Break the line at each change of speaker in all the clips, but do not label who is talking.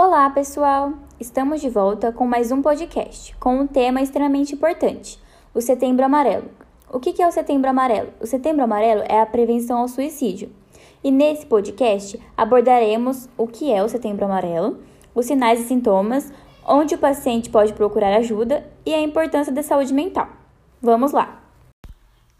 Olá, pessoal! Estamos de volta com mais um podcast com um tema extremamente importante: o Setembro Amarelo. O que é o Setembro Amarelo? O Setembro Amarelo é a prevenção ao suicídio. E nesse podcast abordaremos o que é o Setembro Amarelo, os sinais e sintomas, onde o paciente pode procurar ajuda e a importância da saúde mental. Vamos lá!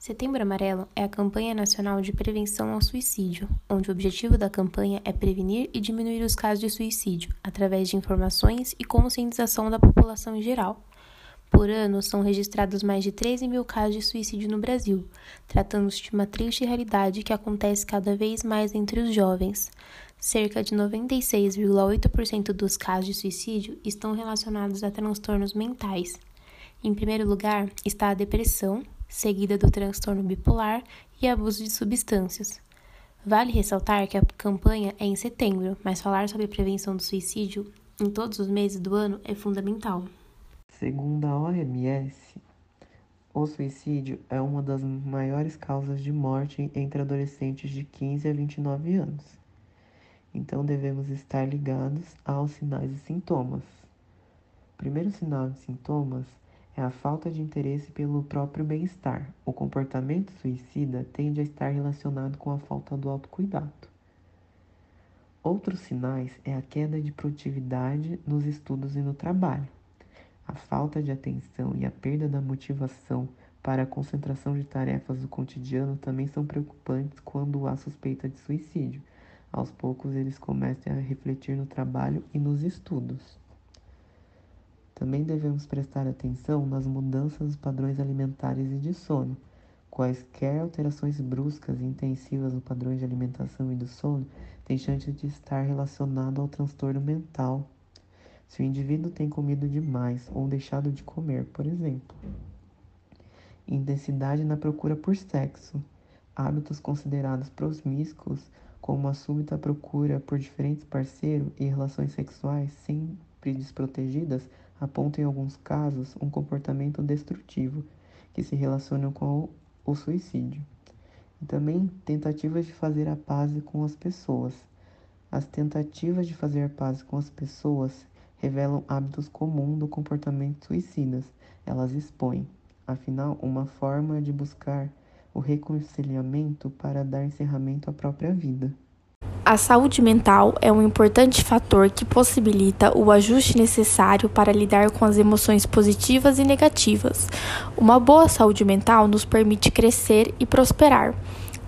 Setembro Amarelo é a campanha nacional de prevenção ao suicídio, onde o objetivo da campanha é prevenir e diminuir os casos de suicídio através de informações e conscientização da população em geral. Por ano, são registrados mais de 13 mil casos de suicídio no Brasil, tratando-se de uma triste realidade que acontece cada vez mais entre os jovens. Cerca de 96,8% dos casos de suicídio estão relacionados a transtornos mentais. Em primeiro lugar está a depressão, seguida do transtorno bipolar e abuso de substâncias. Vale ressaltar que a campanha é em setembro, mas falar sobre a prevenção do suicídio em todos os meses do ano é fundamental.
Segundo a OMS, o suicídio é uma das maiores causas de morte entre adolescentes de 15 a 29 anos. Então devemos estar ligados aos sinais e sintomas. Primeiro sinal e sintomas é a falta de interesse pelo próprio bem-estar. O comportamento suicida tende a estar relacionado com a falta do autocuidado. Outros sinais é a queda de produtividade nos estudos e no trabalho. A falta de atenção e a perda da motivação para a concentração de tarefas do cotidiano também são preocupantes quando há suspeita de suicídio. Aos poucos, eles começam a refletir no trabalho e nos estudos. Também devemos prestar atenção nas mudanças dos padrões alimentares e de sono. Quaisquer alterações bruscas e intensivas no padrão de alimentação e do sono têm chance de estar relacionado ao transtorno mental. Se o indivíduo tem comido demais ou deixado de comer, por exemplo. Intensidade na procura por sexo. Hábitos considerados promíscuos, como a súbita procura por diferentes parceiros e relações sexuais sempre desprotegidas, apontam em alguns casos um comportamento destrutivo que se relaciona com o suicídio. E também tentativas de fazer a paz com as pessoas. As tentativas de fazer a paz com as pessoas revelam hábitos comuns do comportamento suicidas. Elas expõem, afinal, uma forma de buscar o reconciliamento para dar encerramento à própria vida.
A saúde mental é um importante fator que possibilita o ajuste necessário para lidar com as emoções positivas e negativas. Uma boa saúde mental nos permite crescer e prosperar.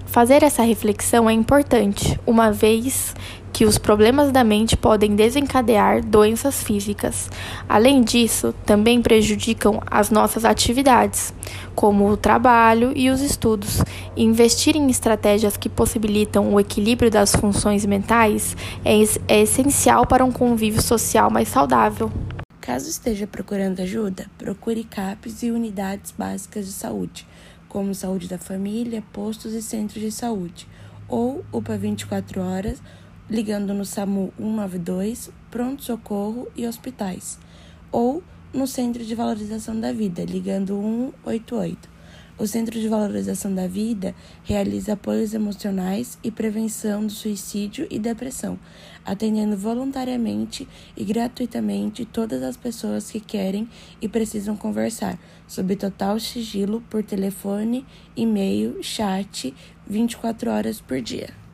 Fazer essa reflexão é importante, uma vez que os problemas da mente podem desencadear doenças físicas. Além disso, também prejudicam as nossas atividades, como o trabalho e os estudos. investir em estratégias que possibilitam o equilíbrio das funções mentais é, é essencial para um convívio social mais saudável.
Caso esteja procurando ajuda, procure CAPs e unidades básicas de saúde, como saúde da família, postos e centros de saúde, ou UPA 24 horas ligando no SAMU 192, pronto-socorro e hospitais, ou no Centro de Valorização da Vida, ligando 188. O Centro de Valorização da Vida realiza apoios emocionais e prevenção do suicídio e depressão, atendendo voluntariamente e gratuitamente todas as pessoas que querem e precisam conversar, sob total sigilo por telefone, e-mail, chat, 24 horas por dia.